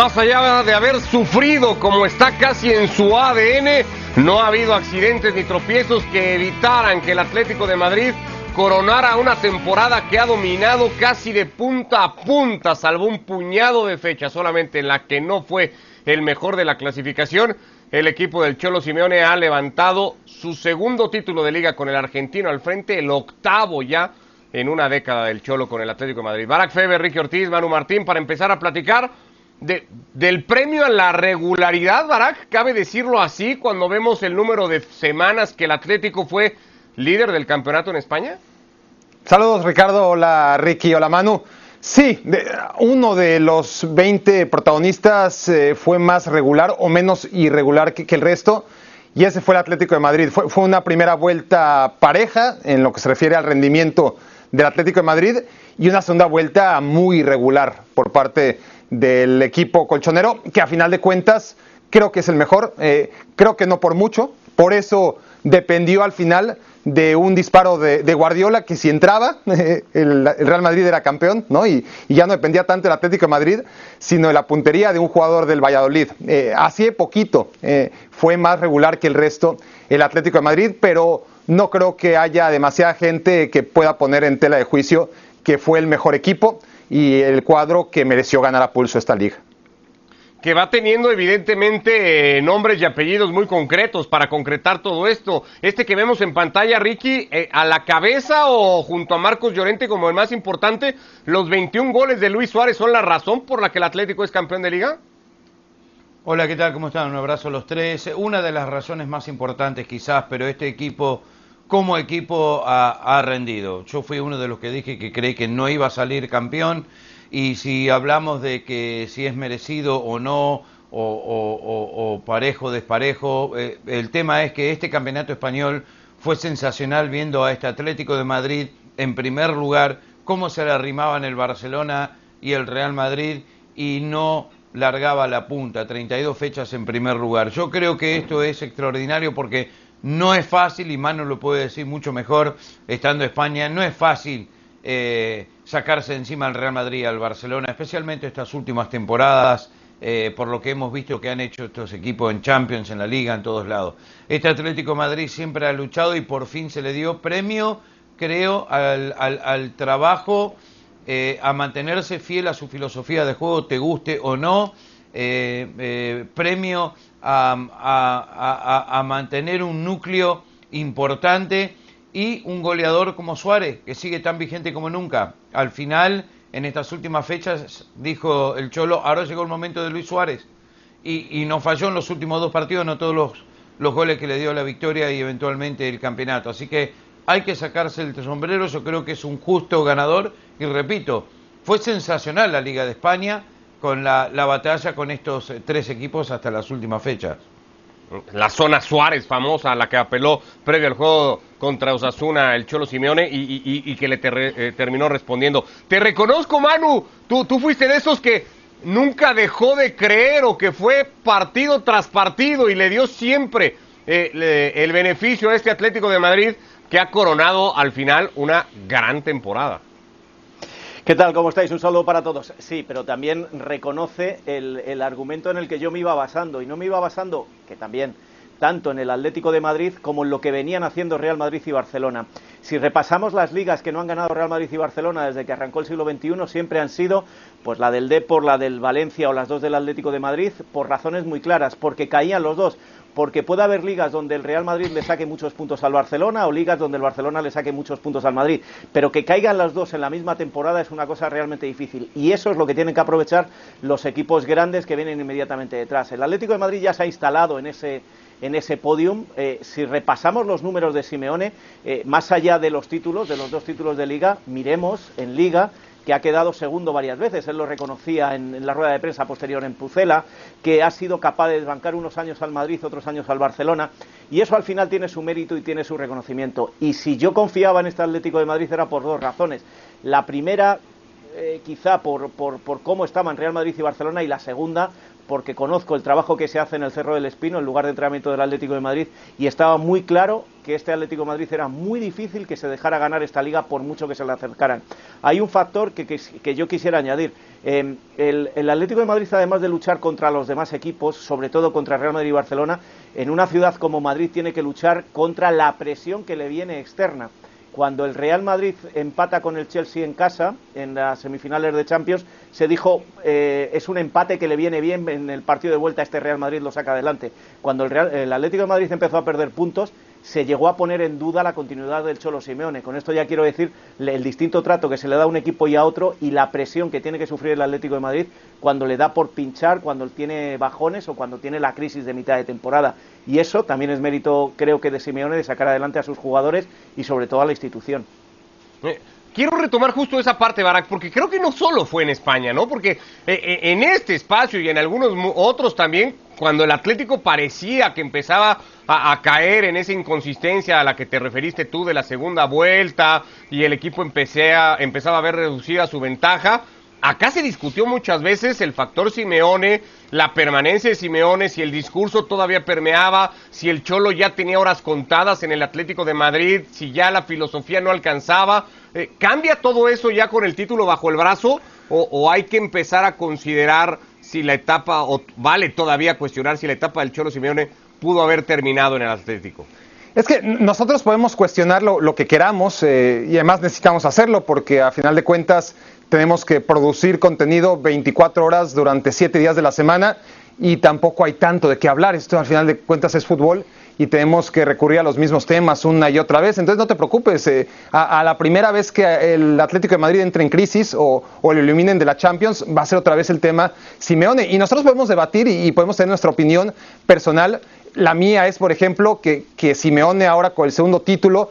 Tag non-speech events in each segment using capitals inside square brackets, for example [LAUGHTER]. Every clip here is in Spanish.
Más allá de haber sufrido como está casi en su ADN, no ha habido accidentes ni tropiezos que evitaran que el Atlético de Madrid coronara una temporada que ha dominado casi de punta a punta, salvo un puñado de fechas solamente en la que no fue el mejor de la clasificación. El equipo del Cholo Simeone ha levantado su segundo título de liga con el argentino al frente, el octavo ya en una década del Cholo con el Atlético de Madrid. Barack Feber, Ricky Ortiz, Manu Martín, para empezar a platicar de, del premio a la regularidad, Barack, cabe decirlo así, cuando vemos el número de semanas que el Atlético fue líder del campeonato en España. Saludos Ricardo, hola Ricky, hola Manu. Sí, uno de los 20 protagonistas eh, fue más regular o menos irregular que, el resto y ese fue el Atlético de Madrid. Fue, fue, una primera vuelta pareja en lo que se refiere al rendimiento del Atlético de Madrid y una segunda vuelta muy irregular por parte del equipo colchonero, que a final de cuentas creo que es el mejor, eh, creo que no por mucho, por eso dependió al final de un disparo de, Guardiola que si entraba [LAUGHS] el, Real Madrid era campeón ¿no? Y, ya no dependía tanto del Atlético de Madrid sino de la puntería de un jugador del Valladolid eh, así poquito eh, fue más regular que el resto el Atlético de Madrid pero no creo que haya demasiada gente que pueda poner en tela de juicio que fue el mejor equipo y el cuadro que mereció ganar a pulso esta liga que va teniendo evidentemente eh, nombres y apellidos muy concretos para concretar todo esto. Este que vemos en pantalla, Ricky, eh, a la cabeza o junto a Marcos Llorente como el más importante, los 21 goles de Luis Suárez son la razón por la que el Atlético es campeón de liga. Hola, ¿qué tal? ¿Cómo están? Un abrazo a los tres. Una de las razones más importantes quizás, pero este equipo como equipo ha, rendido. Yo fui uno de los que dije que creí que no iba a salir campeón y si hablamos de que si es merecido o no, o, parejo o desparejo, eh, el tema es que este campeonato español fue sensacional viendo a este Atlético de Madrid en primer lugar, cómo se le arrimaban el Barcelona y el Real Madrid y no largaba la punta, 32 fechas en primer lugar. Yo creo que esto es extraordinario porque no es fácil, y Manu lo puede decir mucho mejor estando en España, no es fácil eh, sacarse encima al Real Madrid al Barcelona, especialmente estas últimas temporadas, eh, por lo que hemos visto que han hecho estos equipos en Champions, en la Liga, en todos lados. Este Atlético Madrid siempre ha luchado y por fin se le dio premio, creo, al, trabajo, eh, a mantenerse fiel a su filosofía de juego, te guste o no, premio a mantener un núcleo importante y un goleador como Suárez, que sigue tan vigente como nunca. Al final, en estas últimas fechas, dijo el Cholo, ahora llegó el momento de Luis Suárez. Y, y no falló en los últimos dos partidos, no todos los, los goles que le dio la victoria y eventualmente el campeonato. Así que hay que sacarse el sombrero, yo creo que es un justo ganador. Y repito, fue sensacional la Liga de España con la, la batalla con estos tres equipos hasta las últimas fechas la zona Suárez famosa a la que apeló previo al juego contra Osasuna el Cholo Simeone y, que le eh, terminó respondiendo. Te reconozco, Manu, tú, tú fuiste de esos que nunca dejó de creer o que fue partido tras partido y le dio siempre eh, el beneficio a este Atlético de Madrid que ha coronado al final una gran temporada. ¿Qué tal? ¿Cómo estáis? Un saludo para todos. Sí, pero también reconoce el, argumento en el que yo me iba basando. Y no me iba basando, que también, tanto en el Atlético de Madrid como en lo que venían haciendo Real Madrid y Barcelona. Si repasamos las ligas que no han ganado Real Madrid y Barcelona desde que arrancó el siglo XXI, siempre han sido pues la del Depor, la del Valencia o las dos del Atlético de Madrid, por razones muy claras, porque caían los dos porque puede haber ligas donde el Real Madrid le saque muchos puntos al Barcelona o ligas donde el Barcelona le saque muchos puntos al Madrid, pero que caigan las dos en la misma temporada es una cosa realmente difícil y eso es lo que tienen que aprovechar los equipos grandes que vienen inmediatamente detrás. El Atlético de Madrid ya se ha instalado en ese en ese podium. Eh, si repasamos los números de Simeone, eh, más allá de los títulos, de los dos títulos de liga, miremos en liga que ha quedado segundo varias veces, él lo reconocía en, la rueda de prensa posterior en Pucela, que ha sido capaz de desbancar unos años al Madrid, otros años al Barcelona, y eso al final tiene su mérito y tiene su reconocimiento. Y si yo confiaba en este Atlético de Madrid era por dos razones. La primera, eh, quizá por, por, por cómo estaban Real Madrid y Barcelona, y la segunda, porque conozco el trabajo que se hace en el Cerro del Espino, el lugar de entrenamiento del Atlético de Madrid, y estaba muy claro que este Atlético de Madrid era muy difícil que se dejara ganar esta liga por mucho que se le acercaran. Hay un factor que, que, yo quisiera añadir. Em, el, el, Atlético de Madrid, además de luchar contra los demás equipos, sobre todo contra Real Madrid y Barcelona, en una ciudad como Madrid tiene que luchar contra la presión que le viene externa. Cuando el Real Madrid empata con el Chelsea en casa, en las semifinales de Champions, se dijo eh, es un empate que le viene bien en el partido de vuelta, este Real Madrid lo saca adelante. Cuando el, Real, el Atlético de Madrid empezó a perder puntos, se llegó a poner en duda la continuidad del Cholo Simeone. Con esto ya quiero decir el distinto trato que se le da a un equipo y a otro y la presión que tiene que sufrir el Atlético de Madrid cuando le da por pinchar, cuando tiene bajones o cuando tiene la crisis de mitad de temporada. Y eso también es mérito, creo que, de Simeone de sacar adelante a sus jugadores y sobre todo a la institución. Eh, quiero retomar justo esa parte, Barak, porque creo que no solo fue en España, ¿no? Porque eh, eh, en este espacio y en algunos otros también, cuando el Atlético parecía que empezaba a, caer en esa inconsistencia a la que te referiste tú de la segunda vuelta y el equipo a, empezaba a ver reducida su ventaja, acá se discutió muchas veces el factor Simeone, la permanencia de Simeone, si el discurso todavía permeaba, si el Cholo ya tenía horas contadas en el Atlético de Madrid, si ya la filosofía no alcanzaba. Eh, ¿Cambia todo eso ya con el título bajo el brazo o, hay que empezar a considerar si la etapa, o vale todavía cuestionar si la etapa del Cholo Simeone pudo haber terminado en el Atlético? Es que nosotros podemos cuestionar lo, que queramos eh, y además necesitamos hacerlo porque a final de cuentas tenemos que producir contenido 24 horas durante 7 días de la semana y tampoco hay tanto de qué hablar. Esto al final de cuentas es fútbol y tenemos que recurrir a los mismos temas una y otra vez. Entonces no te preocupes, eh, a, la primera vez que el Atlético de Madrid entre en crisis o, o, lo eliminen de la Champions, va a ser otra vez el tema Simeone. Y nosotros podemos debatir y, podemos tener nuestra opinión personal la mía es, por ejemplo, que, que Simeone ahora con el segundo título,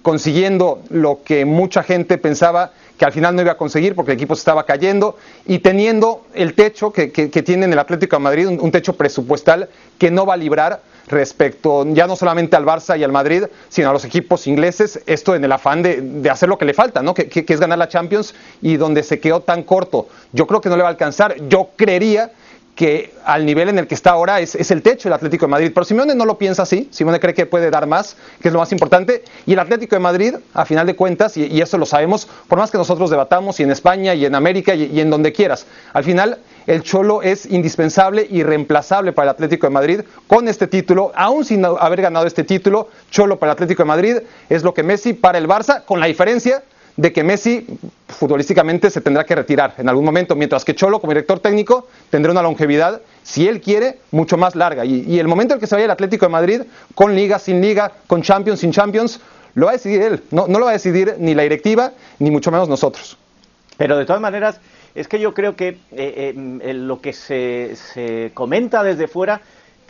consiguiendo lo que mucha gente pensaba que al final no iba a conseguir porque el equipo se estaba cayendo y teniendo el techo que, tiene en el Atlético de Madrid, un, techo presupuestal que no va a librar respecto ya no solamente al Barça y al Madrid, sino a los equipos ingleses, esto en el afán de, de hacer lo que le falta, ¿no? Que, que, es ganar la Champions y donde se quedó tan corto. Yo creo que no le va a alcanzar. Yo creería que al nivel en el que está ahora es, el techo del Atlético de Madrid. Pero Simeone no lo piensa así, Simeone cree que puede dar más, que es lo más importante, y el Atlético de Madrid, a final de cuentas, y, eso lo sabemos, por más que nosotros debatamos, y en España, y en América, y, en donde quieras, al final el Cholo es indispensable y reemplazable para el Atlético de Madrid con este título, aún sin haber ganado este título, Cholo para el Atlético de Madrid es lo que Messi para el Barça, con la diferencia de que Messi futbolísticamente se tendrá que retirar en algún momento, mientras que Cholo como director técnico tendrá una longevidad, si él quiere, mucho más larga. Y, el momento en que se vaya el Atlético de Madrid, con liga, sin liga, con Champions, sin Champions, lo va a decidir él, no, no lo va a decidir ni la directiva, ni mucho menos nosotros. Pero de todas maneras, es que yo creo que eh, eh, lo que se, se comenta desde fuera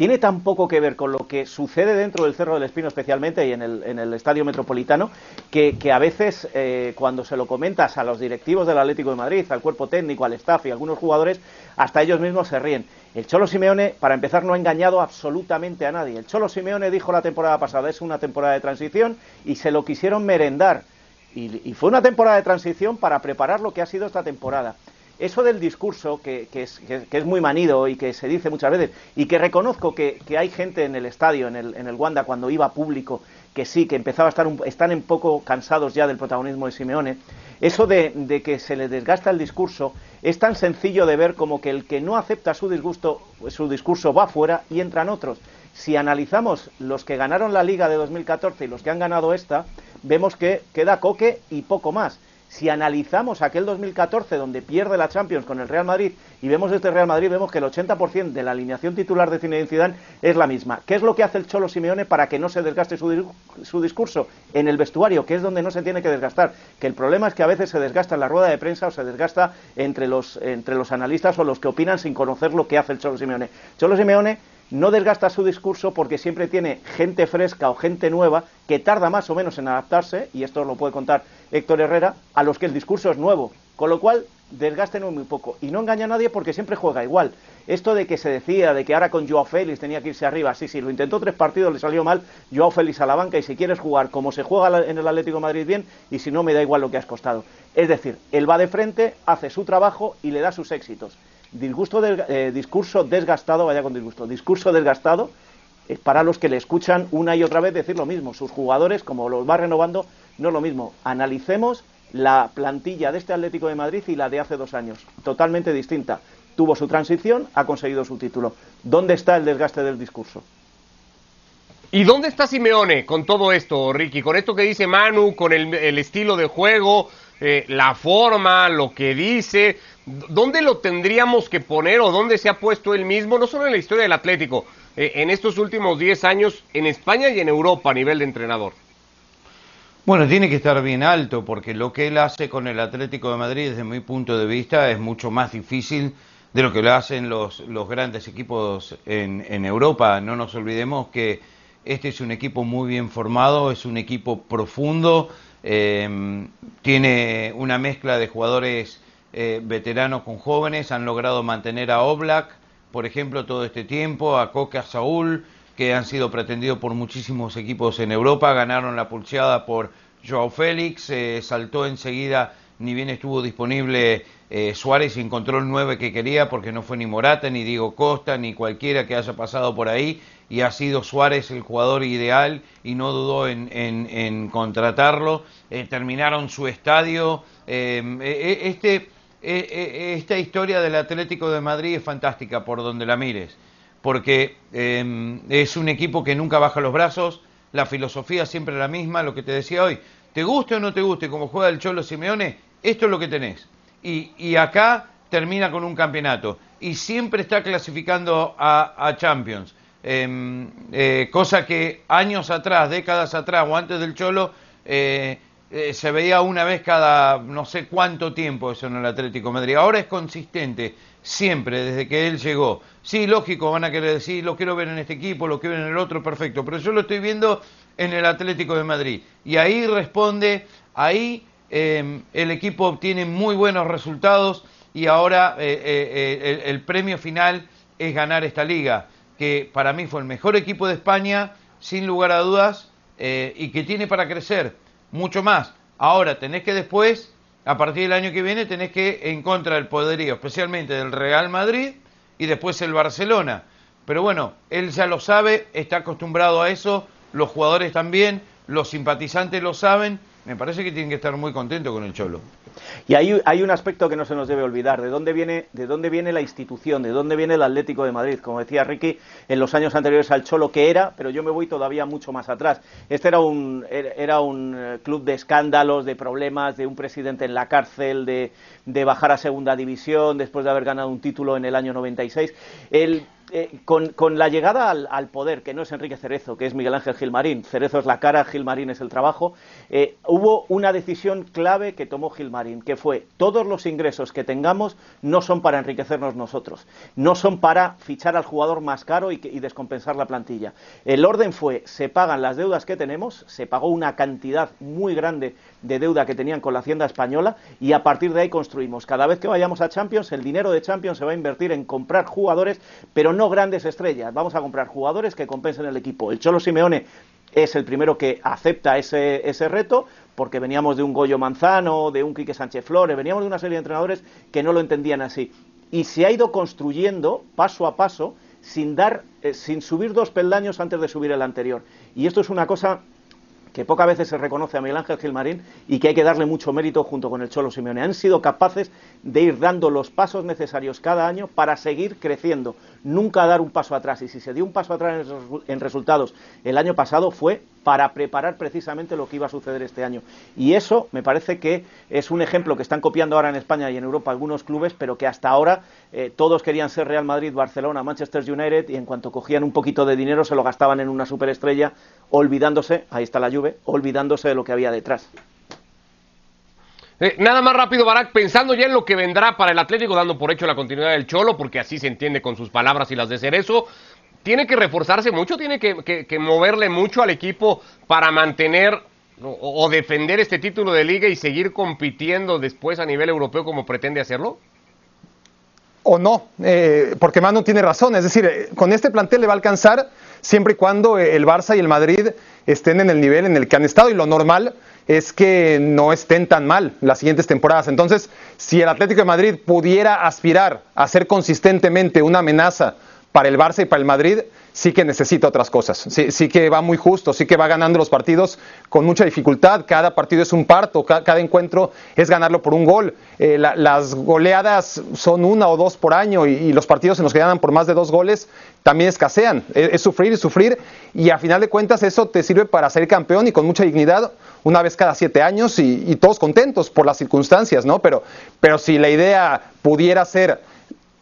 tiene tan poco que ver con lo que sucede dentro del Cerro del Espino especialmente y en el, Estadio Metropolitano, que, a veces eh, cuando se lo comentas a los directivos del Atlético de Madrid, al cuerpo técnico, al staff y a algunos jugadores, hasta ellos mismos se ríen. El Cholo Simeone, para empezar, no ha engañado absolutamente a nadie. El Cholo Simeone dijo la temporada pasada, es una temporada de transición y se lo quisieron merendar. y fue una temporada de transición para preparar lo que ha sido esta temporada eso del discurso, que, es, muy manido y que se dice muchas veces, y que reconozco que, hay gente en el estadio, en el, en el, Wanda, cuando iba público, que sí, que empezaba a estar, un, están un poco cansados ya del protagonismo de Simeone, eso de, que se le desgasta el discurso es tan sencillo de ver como que el que no acepta su disgusto, su discurso va fuera y entran otros. Si analizamos los que ganaron la Liga de 2014 y los que han ganado esta, vemos que queda Coque y poco más. Si analizamos aquel 2014 donde pierde la Champions con el Real Madrid y vemos este Real Madrid, vemos que el 80% de la alineación titular de Zinedine Zidane es la misma. ¿Qué es lo que hace el Cholo Simeone para que no se desgaste su, su discurso? En el vestuario, que es donde no se tiene que desgastar. Que el problema es que a veces se desgasta en la rueda de prensa o se desgasta entre los, entre los analistas o los que opinan sin conocer lo que hace el Cholo Simeone. Cholo Simeone no desgasta su discurso porque siempre tiene gente fresca o gente nueva que tarda más o menos en adaptarse, y esto lo puede contar Héctor Herrera, a los que el discurso es nuevo. Con lo cual, desgaste no muy poco. Y no engaña a nadie porque siempre juega igual. Esto de que se decía, de que ahora con Joao Félix tenía que irse arriba, sí, sí, lo intentó tres partidos, le salió mal, Joao Félix a la banca y si quieres jugar como se juega en el Atlético Madrid bien, y si no me da igual lo que has costado. Es decir, él va de frente, hace su trabajo y le da sus éxitos disgusto eh, discurso desgastado, vaya con disgusto, discurso desgastado es para los que le escuchan una y otra vez decir lo mismo. Sus jugadores, como los va renovando, no es lo mismo. Analicemos la plantilla de este Atlético de Madrid y la de hace dos años, totalmente distinta. Tuvo su transición, ha conseguido su título. ¿Dónde está el desgaste del discurso? ¿Y dónde está Simeone con todo esto, Ricky? Con esto que dice Manu, con el, estilo de juego, eh, la forma, lo que dice. ¿Dónde lo tendríamos que poner o dónde se ha puesto él mismo, no solo en la historia del Atlético, eh, en estos últimos 10 años en España y en Europa a nivel de entrenador? Bueno, tiene que estar bien alto porque lo que él hace con el Atlético de Madrid desde mi punto de vista es mucho más difícil de lo que lo hacen los, los grandes equipos en, en Europa. No nos olvidemos que este es un equipo muy bien formado, es un equipo profundo, eh, tiene una mezcla de jugadores eh, veteranos con jóvenes, han logrado mantener a Oblak, por ejemplo, todo este tiempo, a Coca Saúl, que han sido pretendidos por muchísimos equipos en Europa, ganaron la pulseada por Joao Félix, eh, saltó enseguida, ni bien estuvo disponible eh, Suárez encontró el 9 que quería porque no fue ni Morata, ni Diego Costa, ni cualquiera que haya pasado por ahí y ha sido Suárez el jugador ideal y no dudó en, contratarlo. terminaron su estadio. este eh, eh, esta historia del Atlético de Madrid es fantástica por donde la mires, porque em, es un equipo que nunca baja los brazos, la filosofía siempre la misma, lo que te decía hoy, te guste o no te guste como juega el Cholo Simeone, esto es lo que tenés. Y, acá termina con un campeonato y siempre está clasificando a, Champions. Em, eh, cosa que años atrás, décadas atrás o antes del Cholo, se veía una vez cada no sé cuánto tiempo eso en el Atlético de Madrid. Ahora es consistente, siempre, desde que él llegó. Sí, lógico, van a querer decir, lo quiero ver en este equipo, lo quiero ver en el otro, perfecto, pero yo lo estoy viendo en el Atlético de Madrid. Y ahí responde, ahí em, el equipo obtiene muy buenos resultados y ahora eh, eh, el premio final es ganar esta liga, que para mí fue el mejor equipo de España, sin lugar a dudas, y que tiene para crecer mucho más. Ahora tenés que después, a partir del año que viene, tenés que en contra del poderío, especialmente del Real Madrid y después el Barcelona. Pero bueno, él ya lo sabe, está acostumbrado a eso, los jugadores también, los simpatizantes lo saben. Me parece que tienen que estar muy contentos con el Cholo. Y hay, hay, un aspecto que no se nos debe olvidar, de dónde, viene, de dónde viene la institución, de dónde viene el Atlético de Madrid. Como decía Ricky, en los años anteriores al Cholo que era, pero yo me voy todavía mucho más atrás. Este era un, era un eh, club de escándalos, de problemas, de un presidente en la cárcel, de, de bajar a segunda división después de haber ganado un título en el año 96. El eh, con, la llegada al, poder, que no es Enrique Cerezo, que es Miguel Ángel Gilmarín, Cerezo es la cara, Gilmarín es el trabajo, eh, hubo una decisión clave que tomó Gilmarín, que fue todos los ingresos que tengamos no son para enriquecernos nosotros, no son para fichar al jugador más caro y, descompensar la plantilla. El orden fue, se pagan las deudas que tenemos, se pagó una cantidad muy grande de deuda que tenían con la Hacienda española y a partir de ahí construimos. Cada vez que vayamos a Champions, el dinero de Champions se va a invertir en comprar jugadores, pero no grandes estrellas. Vamos a comprar jugadores que compensen el equipo. El Cholo Simeone es el primero que acepta ese, ese reto, porque veníamos de un Goyo Manzano, de un Quique Sánchez Flores, veníamos de una serie de entrenadores que no lo entendían así. Y se ha ido construyendo paso a paso sin dar, eh, sin subir dos peldaños antes de subir el anterior. Y esto es una cosa que pocas veces se reconoce a Miguel Ángel Gilmarín y que hay que darle mucho mérito junto con el Cholo Simeone. Han sido capaces de ir dando los pasos necesarios cada año para seguir creciendo, nunca dar un paso atrás. Y si se dio un paso atrás en resultados el año pasado fue para preparar precisamente lo que iba a suceder este año. Y eso me parece que es un ejemplo que están copiando ahora en España y en Europa algunos clubes, pero que hasta ahora eh, todos querían ser Real Madrid, Barcelona, Manchester United y en cuanto cogían un poquito de dinero se lo gastaban en una superestrella, olvidándose, ahí está la lluvia, olvidándose de lo que había detrás. Eh, nada más rápido, Barak, pensando ya en lo que vendrá para el Atlético, dando por hecho la continuidad del Cholo, porque así se entiende con sus palabras y las de Cerezo, tiene que reforzarse mucho, tiene que, moverle mucho al equipo para mantener o, defender este título de liga y seguir compitiendo después a nivel europeo como pretende hacerlo? O no, eh, porque Manu tiene razón, es decir, eh, con este plantel le va a alcanzar siempre y cuando el Barça y el Madrid estén en el nivel en el que han estado y lo normal es que no estén tan mal las siguientes temporadas. Entonces, si el Atlético de Madrid pudiera aspirar a ser consistentemente una amenaza para el Barça y para el Madrid, sí que necesita otras cosas. Sí, que va muy justo, sí que va ganando los partidos con mucha dificultad. Cada partido es un parto, cada, encuentro es ganarlo por un gol. Eh, las goleadas son una o dos por año y, los partidos en los que ganan por más de dos goles también escasean. Es, sufrir y sufrir y a final de cuentas eso te sirve para ser campeón y con mucha dignidad una vez cada siete años y, y todos contentos por las circunstancias, ¿no? Pero, pero si la idea pudiera ser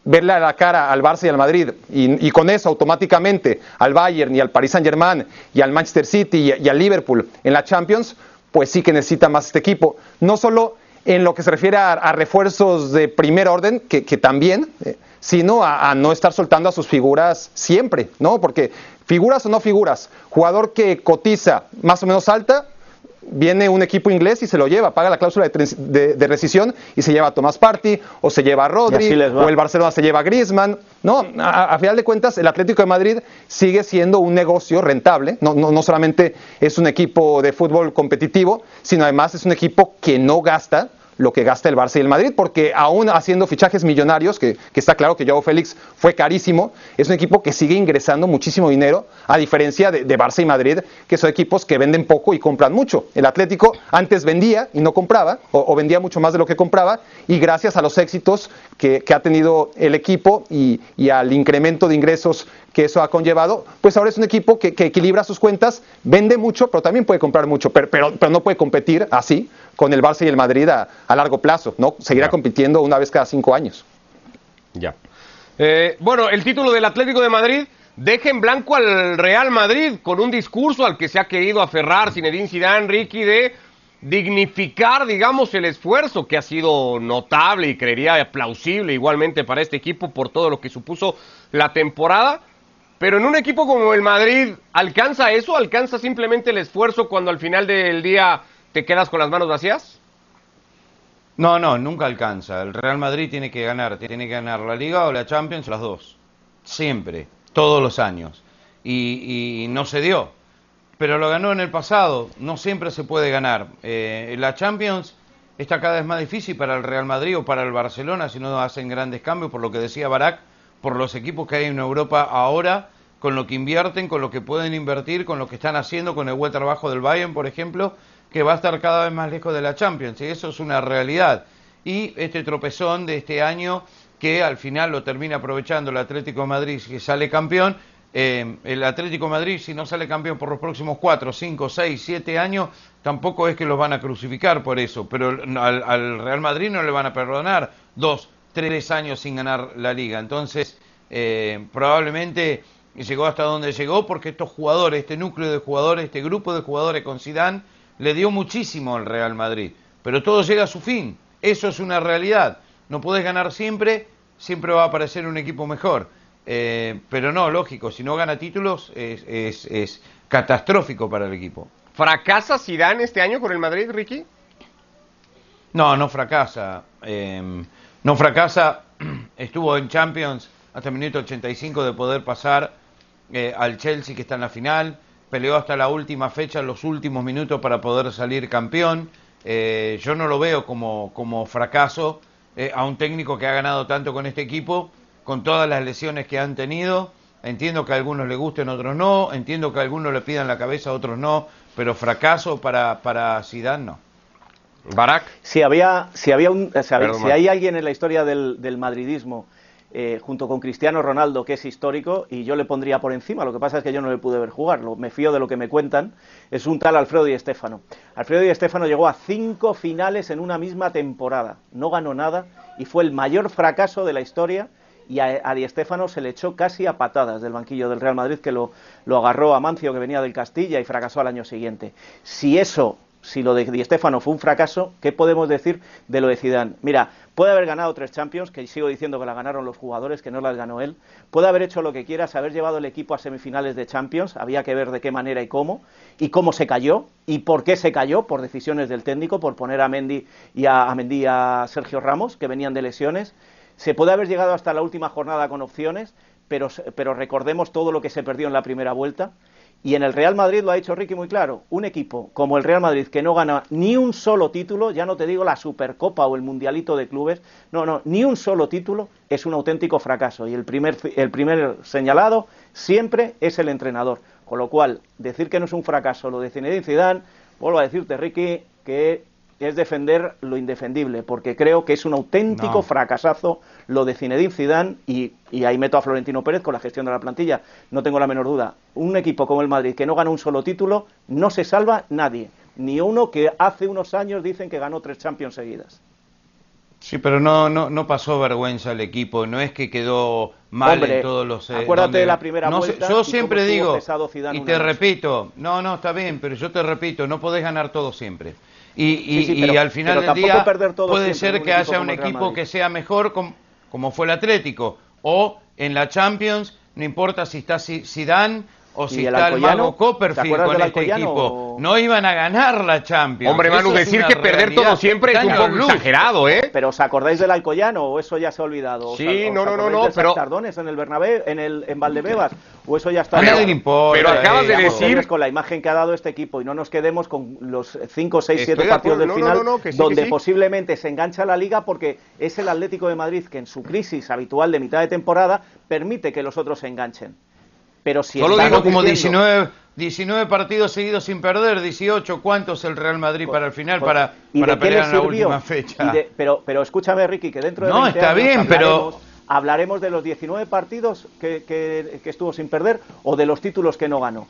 verle a la cara al Barça y al Madrid y, con eso automáticamente al Bayern y al Paris Saint Germain y al Manchester City y, al Liverpool en la Champions, pues sí que necesita más este equipo. No solo en lo que se refiere a, refuerzos de primer orden, que, también, eh, sino a, a, no estar soltando a sus figuras siempre, ¿no? Porque figuras o no figuras, jugador que cotiza más o menos alta, viene un equipo inglés y se lo lleva, paga la cláusula de, rescisión y se lleva a Tomás Party, o se lleva a Rodri, o el Barcelona se lleva a Griezmann. No, a, final de cuentas, el Atlético de Madrid sigue siendo un negocio rentable. No, no, no solamente es un equipo de fútbol competitivo, sino además es un equipo que no gasta lo que gasta el Barça y el Madrid, porque aún haciendo fichajes millonarios, que, está claro que Joao Félix fue carísimo, es un equipo que sigue ingresando muchísimo dinero, a diferencia de, Barça y Madrid, que son equipos que venden poco y compran mucho. El Atlético antes vendía y no compraba, o, vendía mucho más de lo que compraba, y gracias a los éxitos que, ha tenido el equipo y, al incremento de ingresos que eso ha conllevado, pues ahora es un equipo que, equilibra sus cuentas, vende mucho, pero también puede comprar mucho, pero, pero, pero no puede competir así con el Barça y el Madrid a, largo plazo, ¿no? Seguirá compitiendo una vez cada cinco años. Ya. Eh, bueno, el título del Atlético de Madrid deja en blanco al Real Madrid con un discurso al que se ha querido aferrar Zinedine Zidane, Ricky, de dignificar, digamos, el esfuerzo que ha sido notable y creería plausible igualmente para este equipo por todo lo que supuso la temporada. Pero en un equipo como el Madrid, ¿alcanza eso? ¿Alcanza simplemente el esfuerzo cuando al final del día ¿Te quedas con las manos vacías? No, no, nunca alcanza. El Real Madrid tiene que ganar, tiene que ganar la Liga o la Champions, las dos. Siempre, todos los años. Y, no se dio. Pero lo ganó en el pasado, no siempre se puede ganar. Eh, la Champions está cada vez más difícil para el Real Madrid o para el Barcelona si no hacen grandes cambios, por lo que decía Barak, por los equipos que hay en Europa ahora, con lo que invierten, con lo que pueden invertir, con lo que están haciendo, con el buen trabajo del Bayern, por ejemplo que va a estar cada vez más lejos de la Champions, y eso es una realidad. Y este tropezón de este año, que al final lo termina aprovechando el Atlético Madrid, que sale campeón, eh, el Atlético Madrid, si no sale campeón por los próximos 4, 5, 6, 7 años, tampoco es que los van a crucificar por eso, pero al, Real Madrid no le van a perdonar dos, tres años sin ganar la liga. Entonces, eh, probablemente llegó hasta donde llegó porque estos jugadores, este núcleo de jugadores, este grupo de jugadores con Zidane, le dio muchísimo al Real Madrid, pero todo llega a su fin, eso es una realidad. No puedes ganar siempre, siempre va a aparecer un equipo mejor. Eh, pero no, lógico, si no gana títulos es, es, catastrófico para el equipo. ¿Fracasa Zidane este año con el Madrid, Ricky? No, no fracasa. Em, no fracasa. [CLEARS THROAT] Estuvo en Champions hasta el minuto 85 de poder pasar eh, al Chelsea que está en la final peleó hasta la última fecha, los últimos minutos para poder salir campeón. Eh, yo no lo veo como, como fracaso eh, a un técnico que ha ganado tanto con este equipo, con todas las lesiones que han tenido. Entiendo que a algunos le gusten, otros no. Entiendo que a algunos le pidan la cabeza, otros no. Pero fracaso para, para Zidane no. Barak. Si había, si había un, si, hay alguien en la historia del, del madridismo eh, junto con Cristiano Ronaldo, que es histórico, y yo le pondría por encima. Lo que pasa es que yo no le pude ver jugar, me fío de lo que me cuentan. Es un tal Alfredo Di Stéfano. Alfredo Di Stéfano llegó a cinco finales en una misma temporada, no ganó nada y fue el mayor fracaso de la historia. Y a, a Di Stéfano se le echó casi a patadas del banquillo del Real Madrid, que lo, lo agarró a Mancio, que venía del Castilla, y fracasó al año siguiente. Si eso si lo de Di fue un fracaso, ¿qué podemos decir de lo de Zidane? Mira, puede haber ganado tres Champions, que sigo diciendo que la ganaron los jugadores, que no las ganó él. Puede haber hecho lo que quieras, haber llevado el equipo a semifinales de Champions, había que ver de qué manera y cómo, y cómo se cayó, y por qué se cayó, por decisiones del técnico, por poner a Mendy y a, a Mendy y a Sergio Ramos, que venían de lesiones. Se puede haber llegado hasta la última jornada con opciones, pero, pero recordemos todo lo que se perdió en la primera vuelta. Y en el Real Madrid lo ha dicho Ricky muy claro, un equipo como el Real Madrid que no gana ni un solo título, ya no te digo la Supercopa o el Mundialito de Clubes, no, no, ni un solo título es un auténtico fracaso. Y el primer, el primer señalado siempre es el entrenador. Con lo cual, decir que no es un fracaso lo de Zinedine Zidane, vuelvo a decirte, Ricky, que es defender lo indefendible, porque creo que es un auténtico fracasazo lo de Zinedine Zidane y, y, ahí meto a Florentino Pérez con la gestión de la plantilla, no tengo la menor duda. Un equipo como el Madrid que no gana un solo título, no se salva nadie, ni uno que hace unos años dicen que ganó tres Champions seguidas. Sí, pero no, no, no pasó vergüenza el equipo, no es que quedó mal Hombre, en todos los... eh, acuérdate donde- de la primera no vuelta Yo siempre digo, y te repito, no, no, está bien, pero yo te repito, no podés ganar todo siempre. Y, y, Sí, sí, y pero- al final del tampoco día perder todo puede ser que haya como un equipo que sea mejor com- como fue el Atlético, o en la Champions, no importa si está Si- Zidane o si ¿Y el está el mago ¿Te Copperfield con este Alcoyano equipo. o- No iban a ganar la Champions. Hombre, Manu, decir que perder realidad. todo siempre es un poco luz. exagerado, ¿eh? Pero ¿os acordáis del Alcoyano o eso ya se ha olvidado? ¿Os- Sí, os no, no, no, no, pero- Tardones en el Bernabéu, en el en Valdebebas o eso ya está le importa. Pero acabas de eh, Seamos decir- con la imagen que ha dado este equipo y no nos quedemos con los 5, 6, Estoy 7 de partidos del. No, final no, no, sí, donde sí. posiblemente se engancha la liga porque es el Atlético de Madrid que en su crisis habitual de mitad de temporada permite que los otros se enganchen. Pero si Solo estamos Ganó como diciendo- 19, 19 partidos seguidos sin perder, 18. ¿Cuántos el Real Madrid para el final, Pues, para, ¿y para de pelear en la última fecha? De- pero, pero escúchame, Ricky, que dentro de No, 20 está años bien, pero- hablaremos, de los 19 partidos que, que- que estuvo sin perder o de los títulos que no ganó.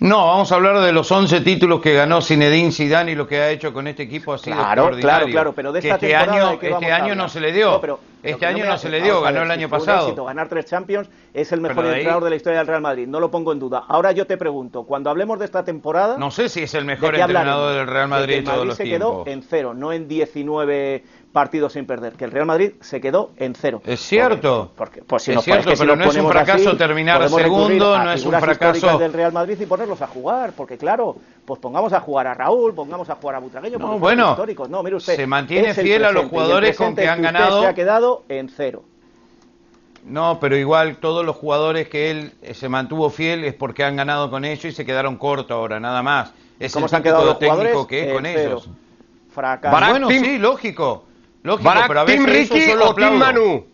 No, vamos a hablar de los 11 títulos que ganó Zinedine Zidane y lo que ha hecho con este equipo ha sido Claro, extraordinario. claro, claro, pero de Que esta este temporada año, ¿de qué este año no se le dio. No, pero- este que año me- no se le dio, ganó ver, el si año un pasado. éxito ganar tres Champions es el mejor ahí- entrenador de la historia del Real Madrid, no lo pongo en duda. Ahora yo te pregunto, cuando hablemos de esta temporada, No sé si es el ¿de mejor entrenador del Real De Madrid que de el todos Madrid los se quedó en cero, no en 19 partidos sin perder, que el Real Madrid se quedó en cero. Es cierto. Porque, pues si Es nos cierto, es que si pero no es un fracaso así, terminar segundo, no es un fracaso- del Real Madrid y ponerlos a jugar, porque claro, pues pongamos a jugar a Raúl, pongamos a jugar a Butragueño, No, bueno, históricos. No, mire usted, se mantiene fiel a los jugadores con que han ganado. se ha quedado en cero. No, pero igual todos los jugadores que él eh, se mantuvo fiel es porque han ganado con ellos y se quedaron cortos ahora, nada más. Es ¿Cómo el se han quedado los técnico jugadores? que es En con cero. ellos. Fracaso. Bueno, sí, lógico. Lógico, pero a ¿Barak veces Team Ricky o Team. Manu?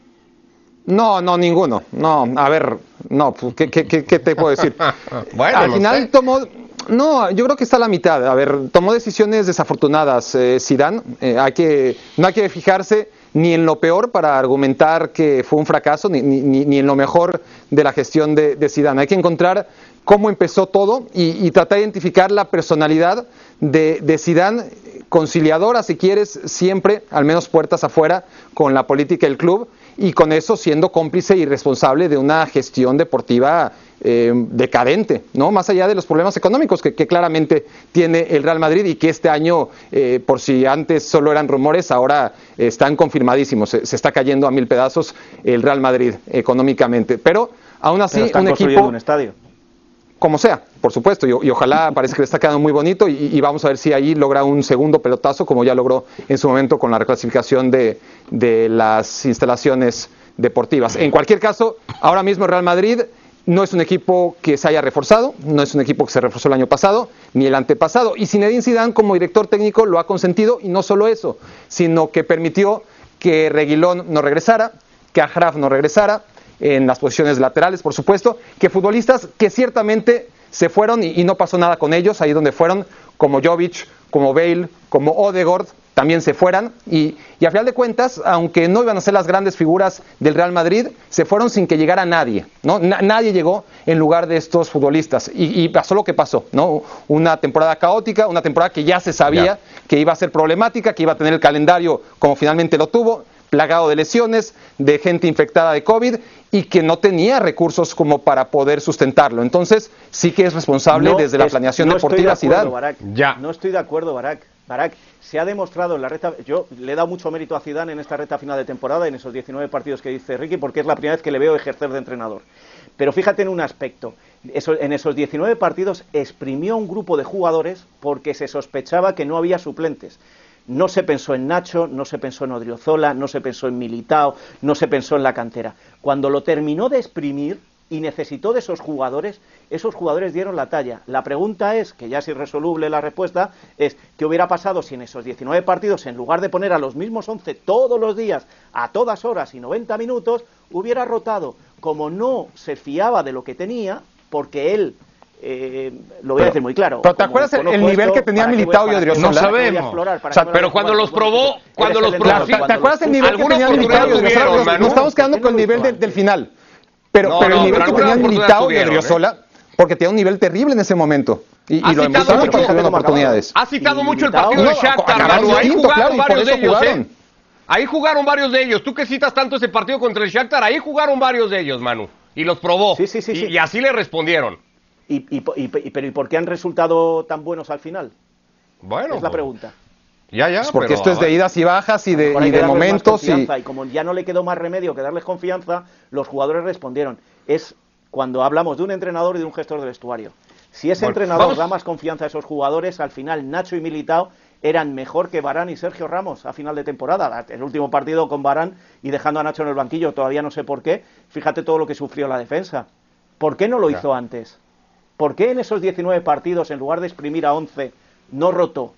No, no, ninguno. No, a ver, no, pues, ¿qué, qué, qué- qué te puedo decir? [LAUGHS] Bueno, Al no final sé. tomó, no, yo creo que está a la mitad. A ver, tomó decisiones desafortunadas eh, Zidane. Eh, hay que, no hay que fijarse ni en lo peor para argumentar que fue un fracaso, ni, ni- ni- en lo mejor de la gestión de, de Zidane. Hay que encontrar cómo empezó todo y, y tratar de identificar la personalidad de, de Zidane, conciliadora, si quieres, siempre, al menos puertas afuera, con la política del club y con eso siendo cómplice y responsable de una gestión deportiva eh, decadente, ¿no? Más allá de los problemas económicos que, que claramente tiene el Real Madrid y que este año, eh, por si antes solo eran rumores, ahora están confirmadísimos. Se, se está cayendo a mil pedazos el Real Madrid económicamente. Pero aún así, Pero están un construyendo equipo un estadio. Como sea, por supuesto, y, ojalá [LAUGHS] parece que le está quedando muy bonito y, vamos a ver si ahí logra un segundo pelotazo, como ya logró en su momento con la reclasificación de, de las instalaciones deportivas. En cualquier caso, ahora mismo Real Madrid no es un equipo que se haya reforzado, no es un equipo que se reforzó el año pasado, ni el antepasado, y Zinedine Zidane como director técnico lo ha consentido, y no solo eso, sino que permitió que Reguilón no regresara, que Ajraf no regresara, en las posiciones laterales, por supuesto, que futbolistas que ciertamente se fueron y, y no pasó nada con ellos, ahí donde fueron, como Jovic, como Bale, como Odegaard, también se fueran. Y, y a final de cuentas, aunque no iban a ser las grandes figuras del Real Madrid, se fueron sin que llegara nadie, ¿no? Na- nadie llegó en lugar de estos futbolistas. Y, y pasó lo que pasó, ¿no? Una temporada caótica, una temporada que ya se sabía Ya. que iba a ser problemática, que iba a tener el calendario como finalmente lo tuvo, plagado de lesiones, de gente infectada de COVID y que no tenía recursos como para poder sustentarlo. Entonces, sí que es responsable No desde la es- planeación no estoy deportiva de acuerdo, Zidane. Barak. Ya. No estoy de acuerdo, Barak. Barak, se ha demostrado en la recta. Yo le he dado mucho mérito a Zidane en esta recta final de temporada, en esos 19 partidos que dice Ricky, porque es la primera vez que le veo ejercer de entrenador. Pero fíjate en un aspecto. Eso- en esos 19 partidos exprimió un grupo de jugadores porque se sospechaba que no había suplentes. No se pensó en Nacho, no se pensó en Odriozola, no se pensó en Militao, no se pensó en la cantera. Cuando lo terminó de exprimir y necesitó de esos jugadores, esos jugadores dieron la talla. La pregunta es, que ya es irresoluble la respuesta, es ¿qué hubiera pasado si en esos 19 partidos, en lugar de poner a los mismos 11 todos los días, a todas horas y 90 minutos, hubiera rotado? Como no se fiaba de lo que tenía, porque él eh, lo voy a decir muy claro. Pero ¿te acuerdas el, nivel que tenía Militao y Odriozola? No sabemos. O sea, pero cuando los probó, cuando los probó, ¿te acuerdas el nivel que tenía Militao y Odriozola? Nos estamos quedando con el nivel del final. Pero, pero el nivel que tenía Militao y Odriozola, porque tenía un nivel terrible en ese momento. Y, y lo demostraron cuando tuvieron oportunidades. Ha citado mucho el partido de Shakhtar, Ahí jugaron varios de ellos, ¿eh? Ahí jugaron varios de ellos. Tú que citas tanto ese partido contra el Shakhtar, ahí jugaron varios de ellos, Manu. Y los probó. Sí, sí, sí. Y, y así le respondieron. Y, y, y, pero ¿y por qué han resultado tan buenos al final? Bueno. Es la pregunta. Ya, ya. Pues porque pero, esto es de idas y bajas y de, y de momentos. Y... y como ya no le quedó más remedio que darles confianza, los jugadores respondieron. Es cuando hablamos de un entrenador y de un gestor de vestuario. Si ese Bueno, entrenador vamos- da más confianza a esos jugadores, al final Nacho y Militao eran mejor que Barán y Sergio Ramos a final de temporada. El último partido con Barán y dejando a Nacho en el banquillo, todavía no sé por qué. Fíjate todo lo que sufrió la defensa. ¿Por qué no lo Ya. hizo antes? ¿Por qué en esos 19 partidos, en lugar de exprimir a 11, no rotó?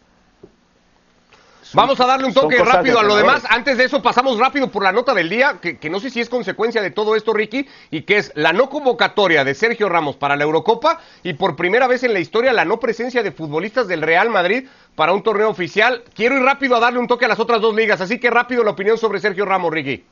Son- Vamos a darle un toque rápido a lo demás. Antes de eso, pasamos rápido por la nota del día, que, que no sé si es consecuencia de todo esto, Ricky, y que es la no convocatoria de Sergio Ramos para la Eurocopa y por primera vez en la historia la no presencia de futbolistas del Real Madrid para un torneo oficial. Quiero ir rápido a darle un toque a las otras dos ligas, así que rápido la opinión sobre Sergio Ramos, Ricky.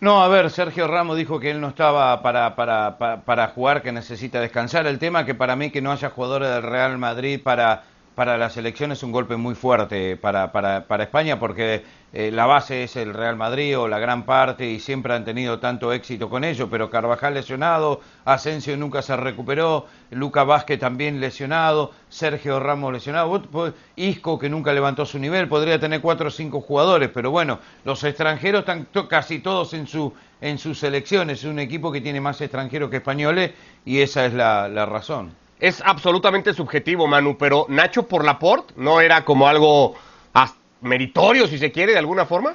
No, a ver, Sergio Ramos dijo que él no estaba para, para, para, para jugar, que necesita descansar. El tema que para mí que no haya jugadores del Real Madrid para, para la selección es un golpe muy fuerte para, para, para España porque eh, la base es el Real Madrid o la gran parte y siempre han tenido tanto éxito con ello, pero Carvajal lesionado, Asensio nunca se recuperó, Luca Vázquez también lesionado, Sergio Ramos lesionado, Isco que nunca levantó su nivel, podría tener cuatro o cinco jugadores, pero bueno, los extranjeros están casi todos en su en sus selecciones, es un equipo que tiene más extranjeros que españoles y esa es la razón. Es absolutamente subjetivo, Manu, pero Nacho por Laporte no era como algo meritorio, si se quiere, de alguna forma.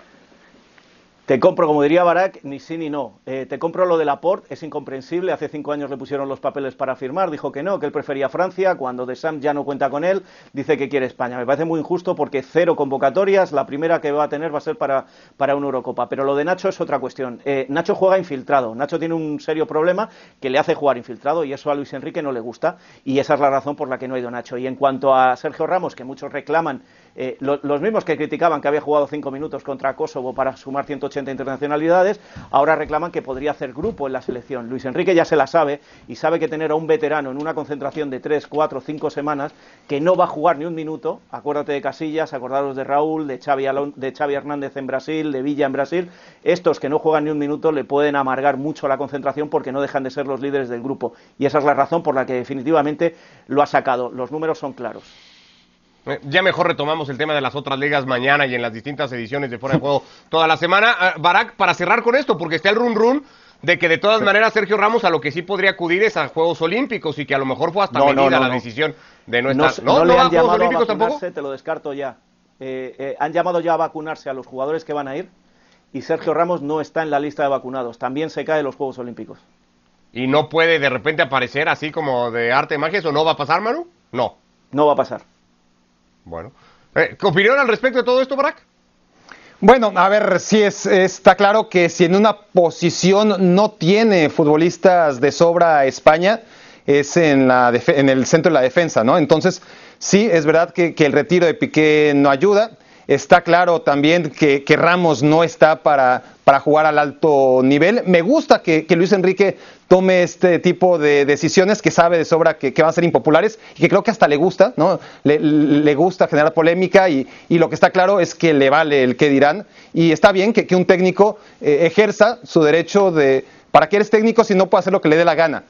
Te compro, como diría Barak, ni sí ni no. Eh, te compro lo de Laporte, es incomprensible. Hace cinco años le pusieron los papeles para firmar, dijo que no, que él prefería Francia. Cuando De Sam ya no cuenta con él, dice que quiere España. Me parece muy injusto porque cero convocatorias, la primera que va a tener va a ser para, para una Eurocopa. Pero lo de Nacho es otra cuestión. Eh, Nacho juega infiltrado. Nacho tiene un serio problema que le hace jugar infiltrado y eso a Luis Enrique no le gusta. Y esa es la razón por la que no ha ido Nacho. Y en cuanto a Sergio Ramos, que muchos reclaman, eh, lo- los mismos que criticaban que había jugado cinco minutos contra Kosovo para sumar 180 internacionalidades, ahora reclaman que podría hacer grupo en la selección. Luis Enrique ya se la sabe y sabe que tener a un veterano en una concentración de tres, cuatro, cinco semanas que no va a jugar ni un minuto, acuérdate de Casillas, acordaros de Raúl, de Xavi, de Xavi Hernández en Brasil, de Villa en Brasil, estos que no juegan ni un minuto le pueden amargar mucho la concentración porque no dejan de ser los líderes del grupo. Y esa es la razón por la que definitivamente lo ha sacado. Los números son claros. Eh, Ya mejor retomamos el tema de las otras ligas mañana y en las distintas ediciones de Fuera de Juego toda la semana. Ah, Barak, para cerrar con esto, porque está el run run de que de todas maneras Sergio Ramos a lo que sí podría acudir es a Juegos Olímpicos y que a lo mejor fue hasta No, medida no, la no. decisión de no No, estar. no ¿No, le ¿No va a han Juegos llamado a Olímpicos tampoco? te lo descarto ya. Eh, eh, han llamado ya a vacunarse a los jugadores que van a ir y Sergio Ramos no está en la lista de vacunados. También se cae de los Juegos Olímpicos. Y no puede de repente aparecer así como de arte magia, ¿eso no va a pasar, Manu? No. No va a pasar. Bueno. Eh, ¿qué ¿Opinión al respecto de todo esto, Barak? Bueno, a ver, sí es, está claro que si en una posición no tiene futbolistas de sobra España, es en, la en el centro de la defensa, ¿no? Entonces, sí, es verdad que, que el retiro de Piqué no ayuda. Está claro también que, que Ramos no está para, para jugar al alto nivel. Me gusta que, que Luis Enrique tome este tipo de decisiones que sabe de sobra que, que van a ser impopulares y que creo que hasta le gusta, ¿no? Le, le gusta generar polémica y, y lo que está claro es que le vale el que dirán y está bien que, que un técnico eh, ejerza su derecho de... ¿Para qué eres técnico si no puede hacer lo que le dé la gana?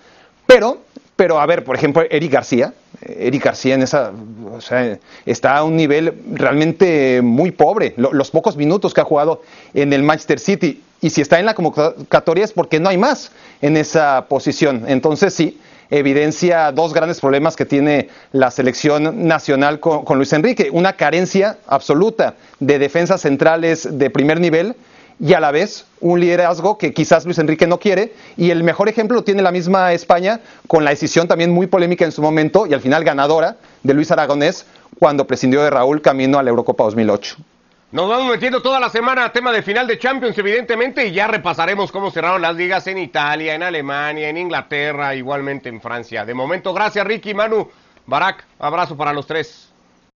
Pero, pero a ver, por ejemplo, Eric García, Eric García en esa, o sea, está a un nivel realmente muy pobre. Lo- los pocos minutos que ha jugado en el Manchester City y si está en la convocatoria es porque no hay más en esa posición. Entonces sí, evidencia dos grandes problemas que tiene la selección nacional con Luis Enrique. Una carencia absoluta de defensas centrales de primer nivel y a la vez un liderazgo que quizás Luis Enrique no quiere. Y el mejor ejemplo lo tiene la misma España con la decisión también muy polémica en su momento y al final ganadora de Luis Aragonés cuando prescindió de Raúl camino a la Eurocopa 2008. Nos vamos metiendo toda la semana a tema de final de Champions, evidentemente, y ya repasaremos cómo cerraron las ligas en Italia, en Alemania, en Inglaterra, igualmente en Francia. De momento, gracias Ricky, Manu, Barak, abrazo para los tres.